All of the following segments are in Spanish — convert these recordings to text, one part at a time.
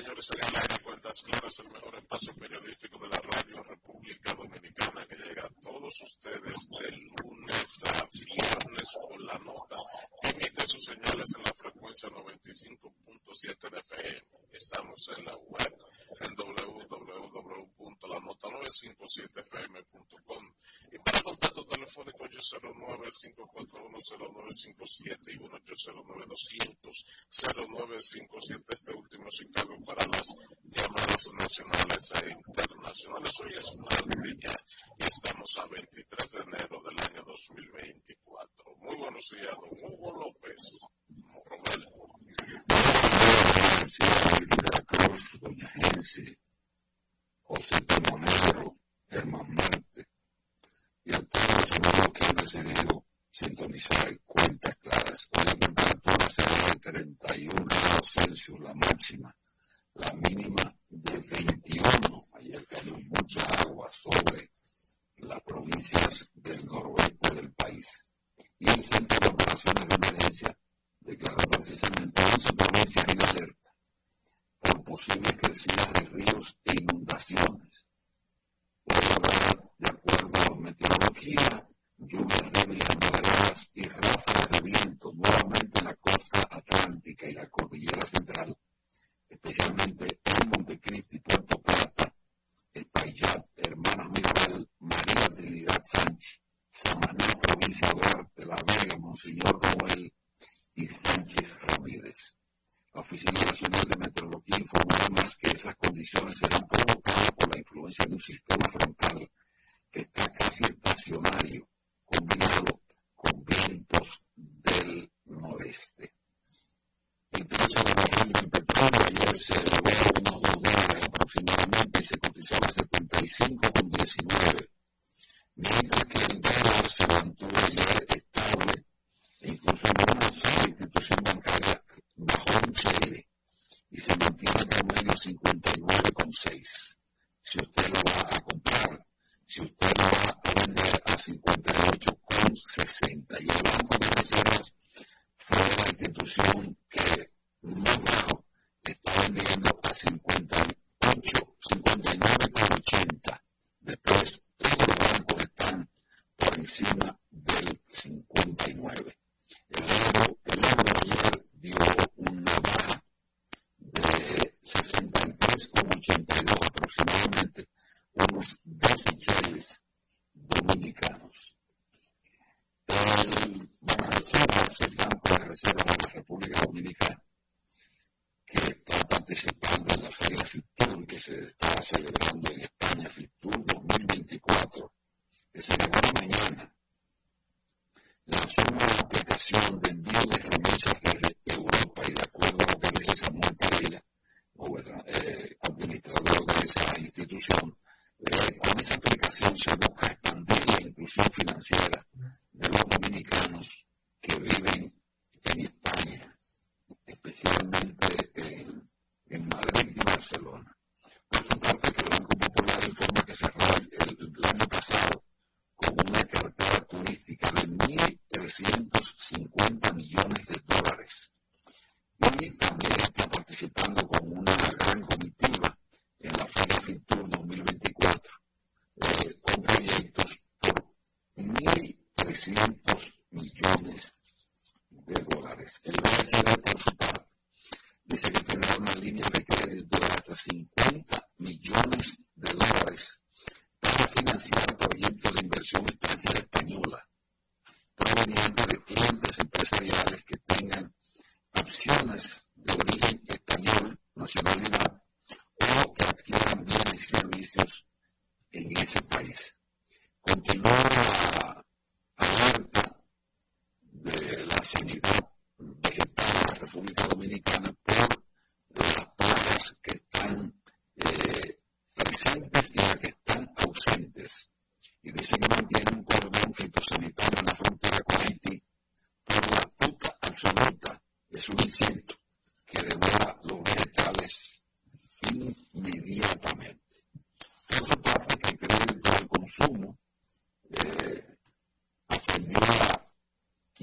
Señores. En la Cuentas Claras, el mejor espacio periodístico de la radio República Dominicana que llega a todos ustedes de lunes a viernes por la nota. Emite sus señales en la frecuencia 95.7 de FM. Estamos en la web en www.lanota957fm.com y para contacto telefónico 809-541-0957 y 1-809-200-0957 este último Chicago para las llamadas nacionales e internacionales. Hoy es martes ya y estamos a 23 de enero del año 2024. Muy buenos días, don Hugo López. Romel. Cruz, doña José Monegro, Germán Marte y a todos los que han decidido sintonizar cuentas Hoy la temperatura será de 31 grados Celsius, la máxima, la mínima de 21. Ayer cayó mucha agua sobre las provincias del noroeste del país. Y el Centro de Operaciones de Emergencia declaró precisamente 11 provincias en alerta por posibles crecidas de ríos e inundaciones. Por de acuerdo a meteorología,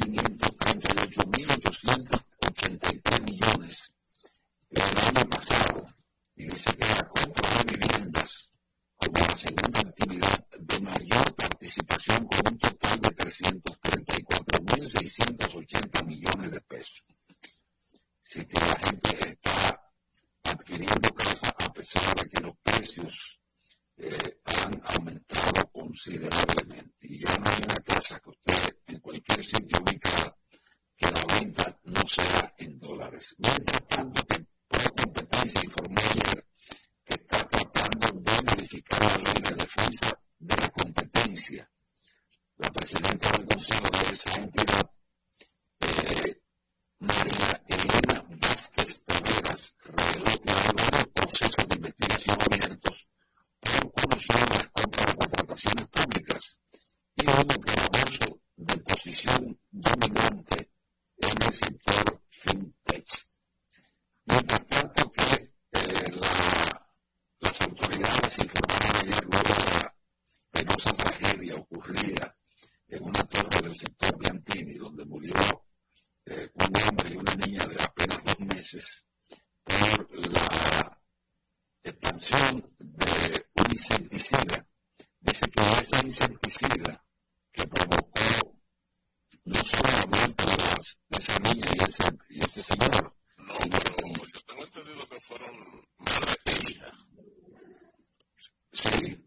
538.800 ocurría en una torre del sector Biantini, donde murió eh, un hombre y una niña de apenas dos meses por la expansión de un insecticida. Dice que ese insecticida que provocó no solo la de, esa niña y ese, y ese señor, no, sino pero yo tengo entendido que fueron madre e hija. Sí,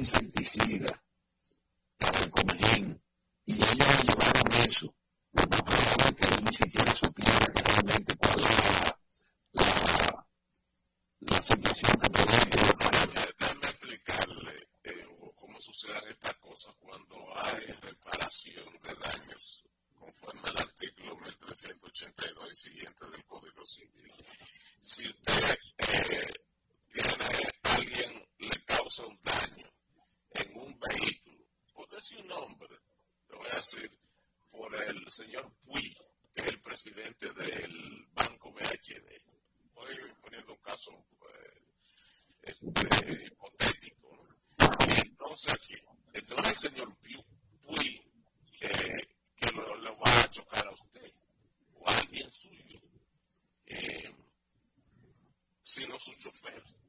insecticida para el comején y ella llevaron eso, ni siquiera su chofer.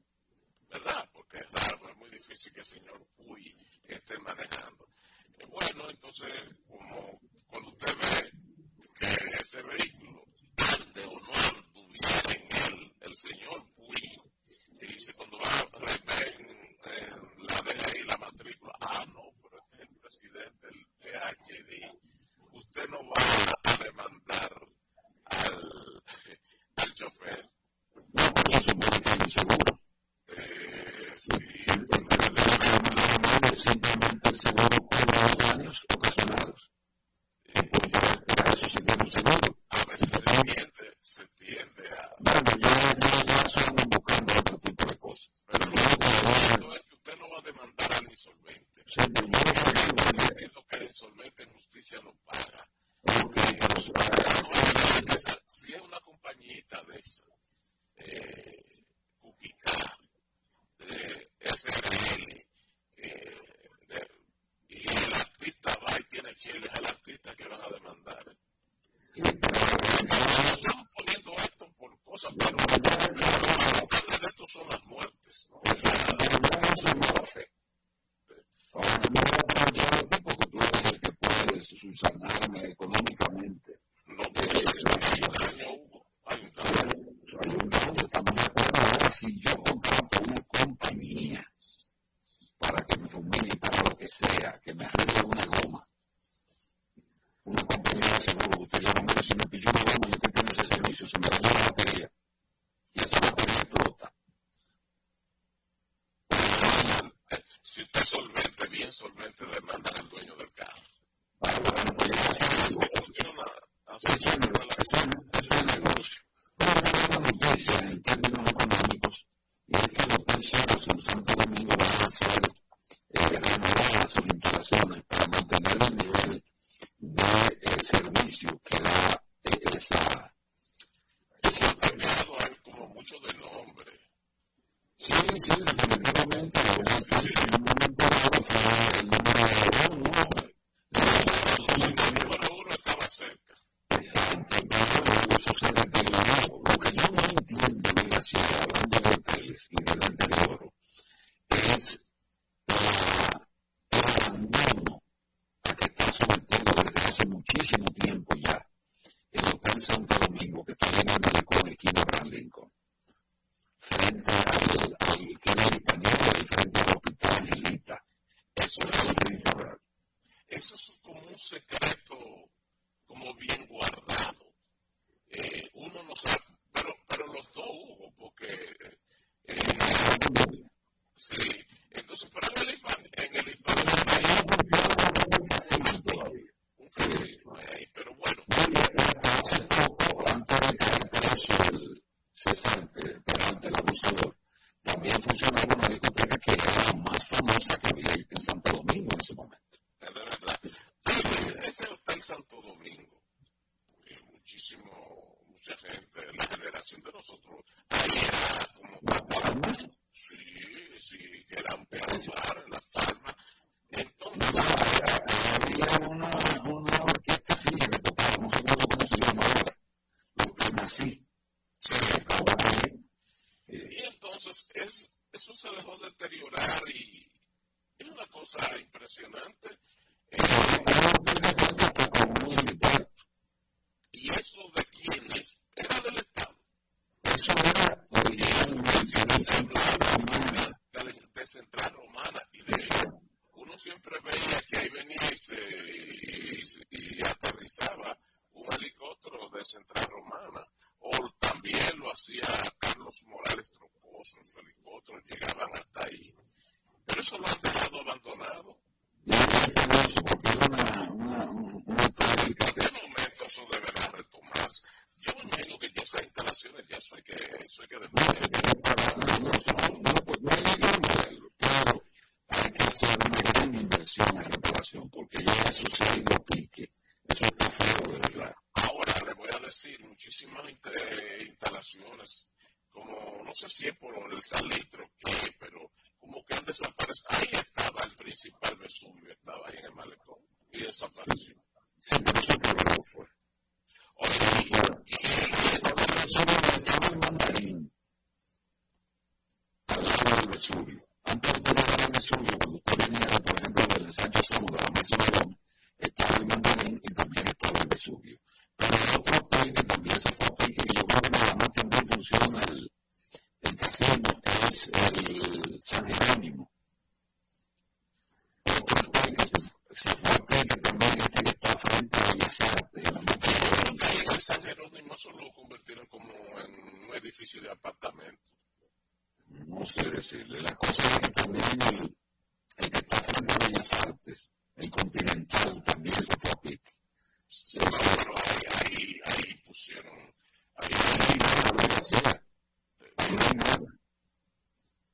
Impresionante. Eh, y eso de quién es, era del Estado. Eso era originalmente Se hablaba de, Central Romana y de uno siempre veía que ahí venía y, se, y, y aterrizaba un helicóptero de Central Romana. O también lo hacía Carlos Morales Troncoso su helicóptero, llegaban hasta ahí. Pero eso lo han dejado abandonado. Y es curioso porque era una, una, una táctica ¿En qué momento eso deberá retomarse? Yo me imagino que ya esas instalaciones ya eso hay que, eso hay que devolver. no hay que pero hay que hacer una gran inversión en reparación, porque ya eso se ha ido a pique. Eso está feo, de verdad. Ahora le voy a decir muchísimas eh, instalaciones, como no sé si es por el salitro que, pero como que han desaparecido. Ahí estaba el principal Vesubio, estaba ahí en el malecón y desapareció. Sí, pero eso quebró fue. Oye, y, estaba el mandarín, al lado del Vesubio. Antes de llegar al Vesubio, cuando usted venía, por ejemplo, del ensanche Sauda a León, estaba el mandarín y también estaba el Vesubio. Pero el otro hotel que también se fue a pique, que yo creo que nada más también funciona el, el casino, el San Jerónimo. Se, fue a también este que está frente a Bellas Artes. El San Jerónimo solo lo convirtieron como en un edificio de apartamento. No sé decirle. La cosa es que también el, el que está frente a Bellas Artes, el Continental, también se fue a pique. Sí, pero ahí, ahí, ahí pusieron.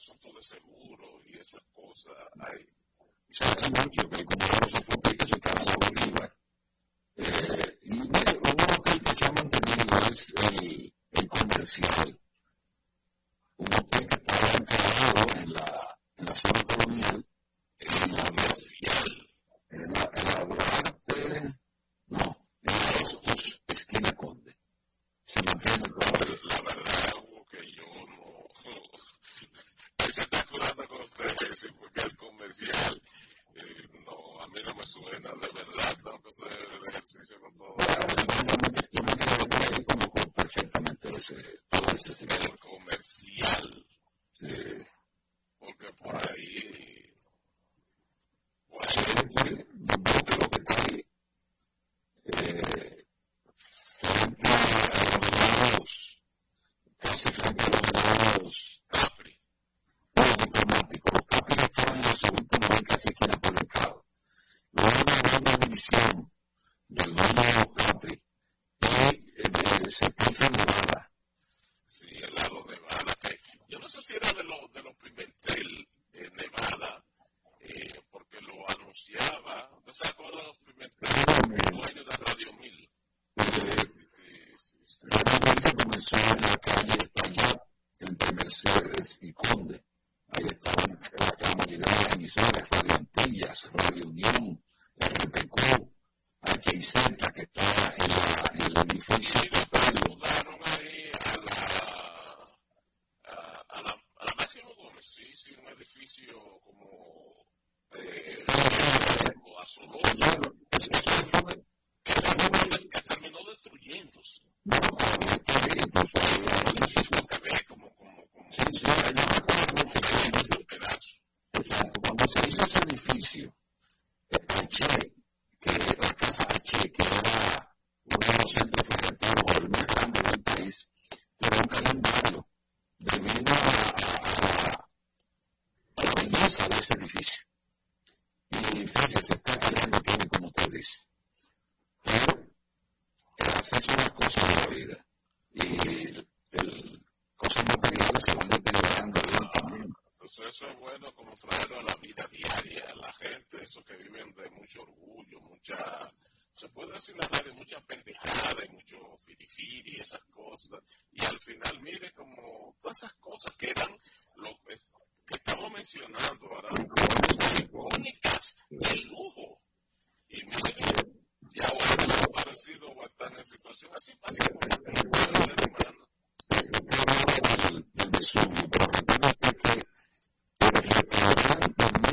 asuntos de seguro y esas cosas. Hay, sabe mucho que el compañero se fue que se estaba en Bolívar. Eh, y uno de que se ha mantenido es el, el comercial. el sepulcro de Nevada. Sí, el lado de Nevada. Yo no sé si era de los de los primeros de Nevada, eh, porque lo anunciaba. ¿Usted se acuerda de los primeros dueños de Radio 1000? Radio 1000 que comenzó en la calle podemos a la vida diaria a la gente, esos que viven de mucho orgullo, mucha, se puede decir la radio, mucha pendejada y mucho firifiri esas cosas. Y al final, mire, como todas esas cosas que eran lo que estamos mencionando ahora, únicas de lujo. Y mire, ya ahora desaparecido o están en situación así, pasa con el.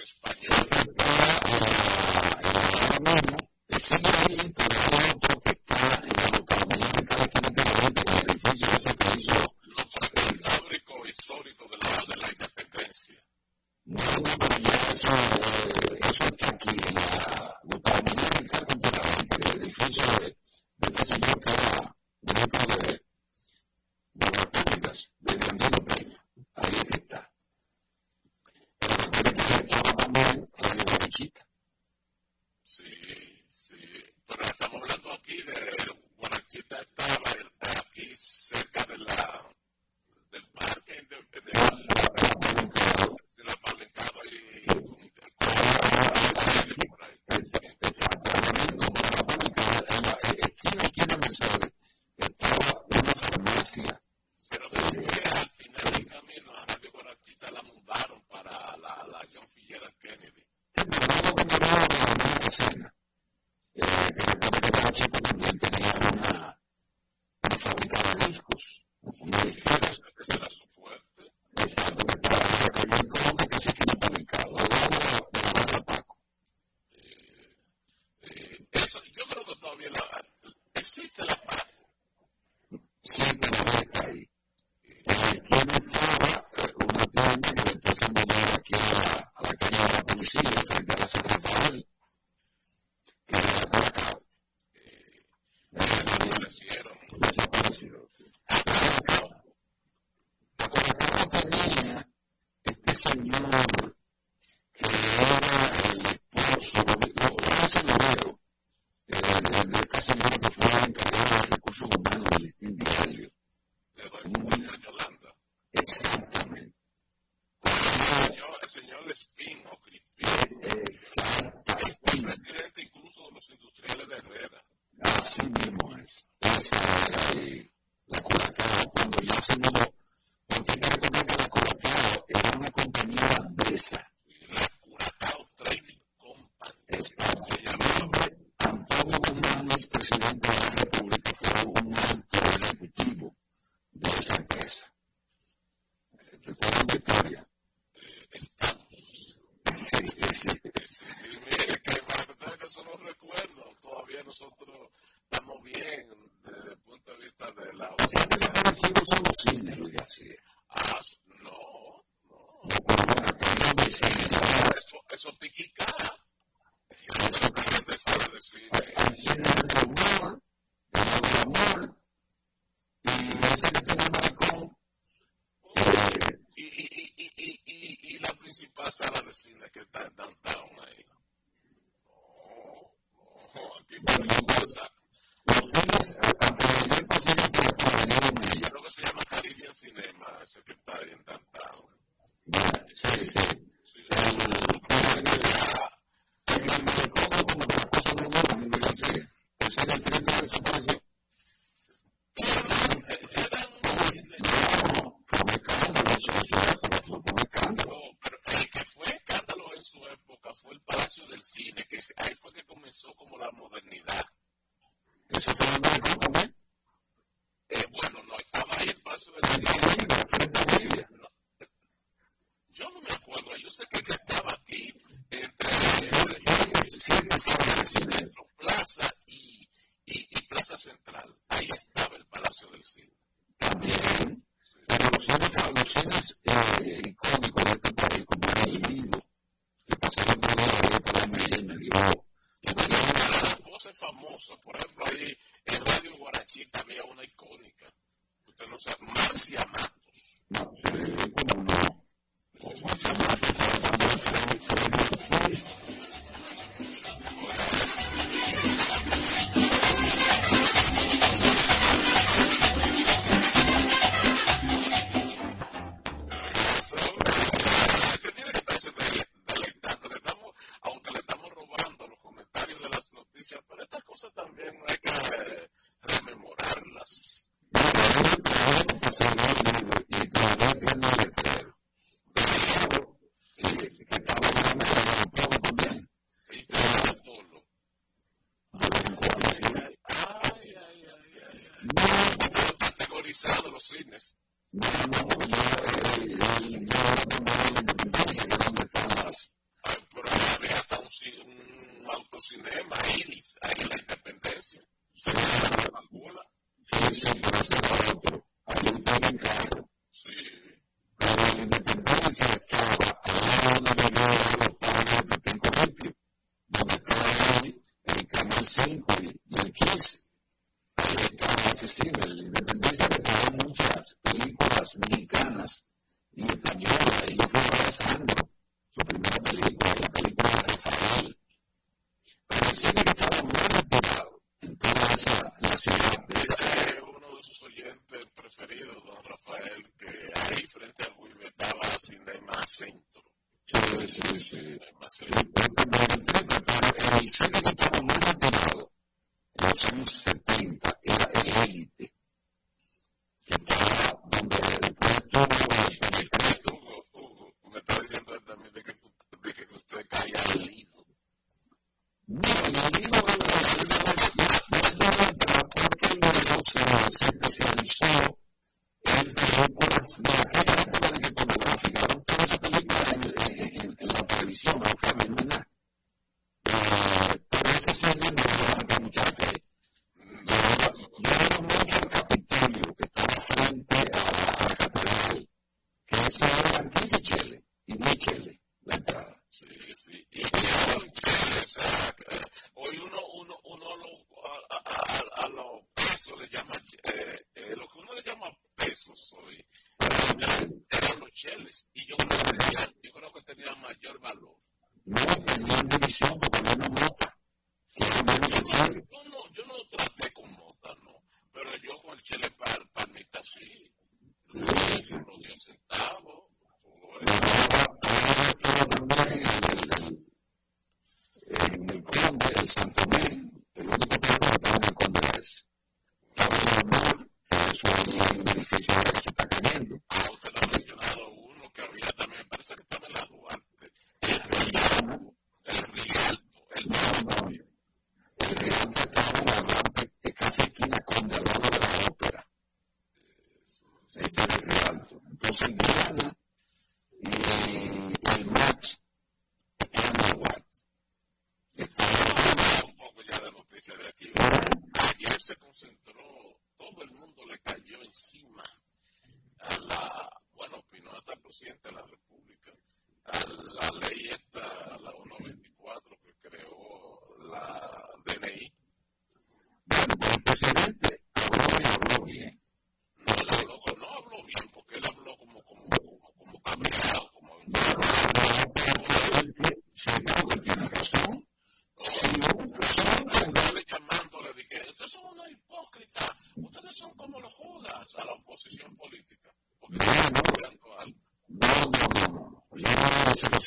españoles, va a, a, a, especializó en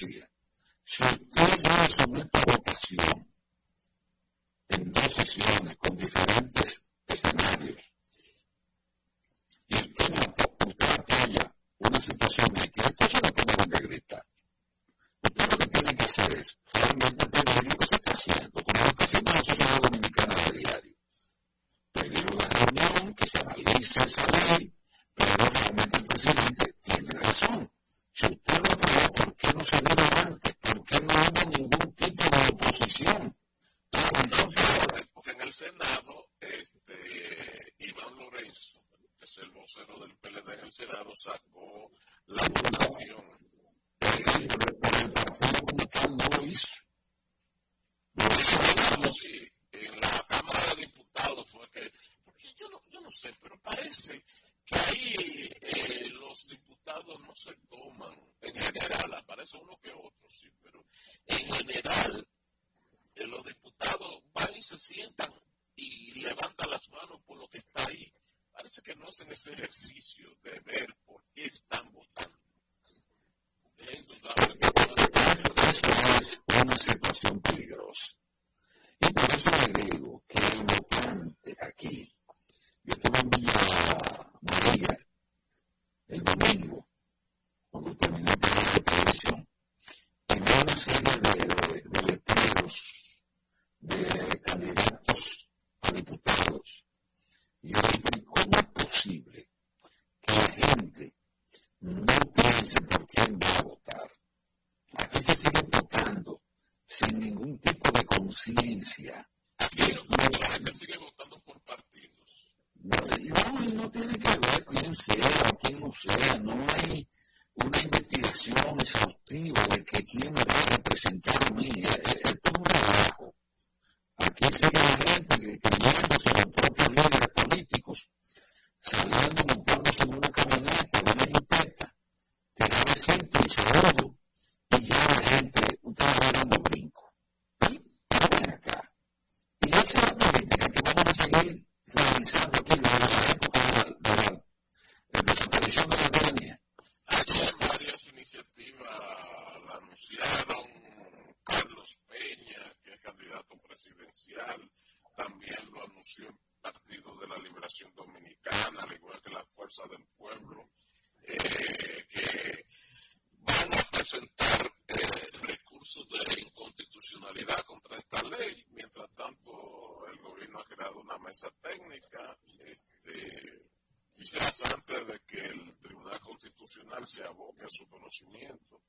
الوصية presidencial, también lo anunció el Partido de la Liberación Dominicana, al igual que las Fuerzas del Pueblo, eh, que van a presentar eh, recursos de inconstitucionalidad contra esta ley. Mientras tanto, el gobierno ha creado una mesa técnica. Este, quizás antes de que el Tribunal Constitucional se aboque a su conocimiento,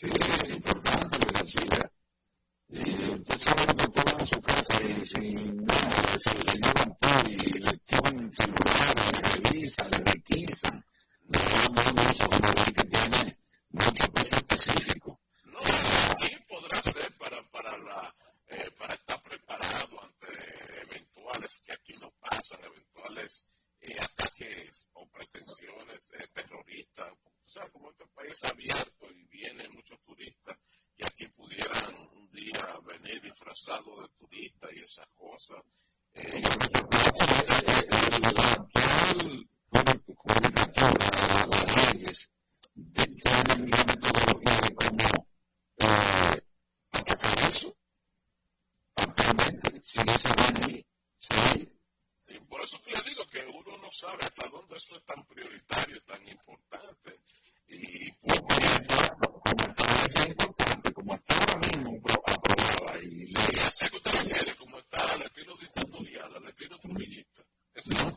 Sí, es importante, García. Y usted sabe que usted va a su casa y sin nada, se le llevan todo y le toman celular, le revisan, le requisan. Le dan mucho una ley que tiene mucho peso específico. No, aquí podrá ser para, para, la, eh, para estar preparado ante eventuales, que aquí no pasan, eventuales eh, ataques o pretensiones eh, terroristas. O sea, como este país abierto y vienen muchos turistas y aquí pudieran un día venir disfrazados de turistas y esas cosas. Eh, sí. Por eso que le digo no sabe hasta dónde eso es tan prioritario, tan importante. Y está es importante, como está ahora mismo aprobada y ley. Quiere, como está al estilo dictatorial, al estilo trujillista. No,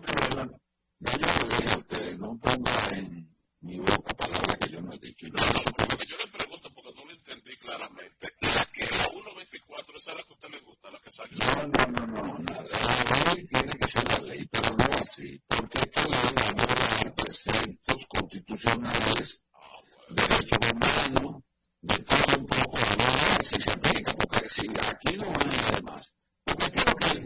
no, yo le digo a usted, no ponga en mi boca palabras que yo no he dicho. Y no, No, no, porque yo le pregunto porque no lo entendí claramente. La que la 1.24, esa es la que a usted le gusta, la que salió. No, no, no, no, no. La ley tiene que ser la ley, pero no así, porque esta ley aborda preceptos constitucionales, Ah, bueno. derechos humanos, de todo un poco, ver si se aplica, porque si aquí no hay además, porque aquí lo que el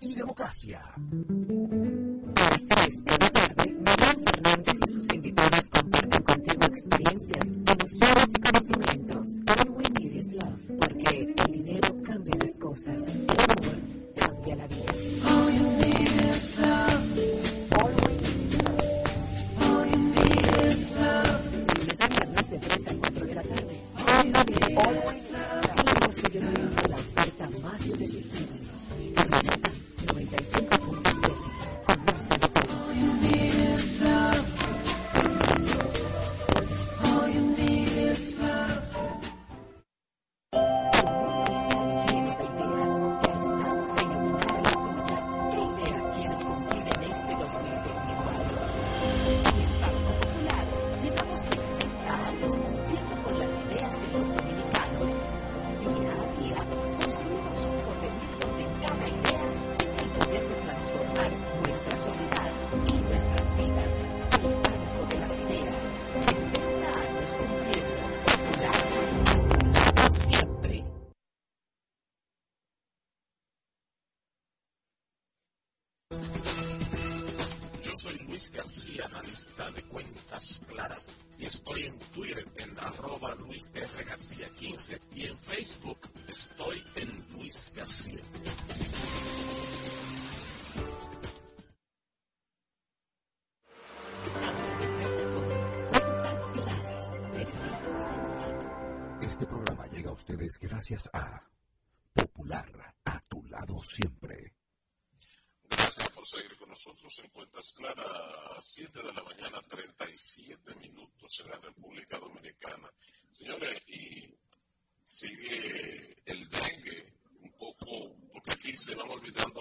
y Democracia. A las 3 de tarde, Manuel Fernández y sus invitados comparten contigo experiencias, emociones y conocimientos. All we need is love, porque el dinero cambia las cosas, el amor cambia la vida. All you need is love. All we need is love. All you need is love. Lunes a viernes de 3 a 4 de la tarde. All you need is love. Gracias a Popular, a tu lado siempre. Gracias por seguir con nosotros en Cuentas Claras, 7 de la mañana, 37 minutos en la República Dominicana. Señores, y sigue el dengue un poco, porque aquí se van olvidando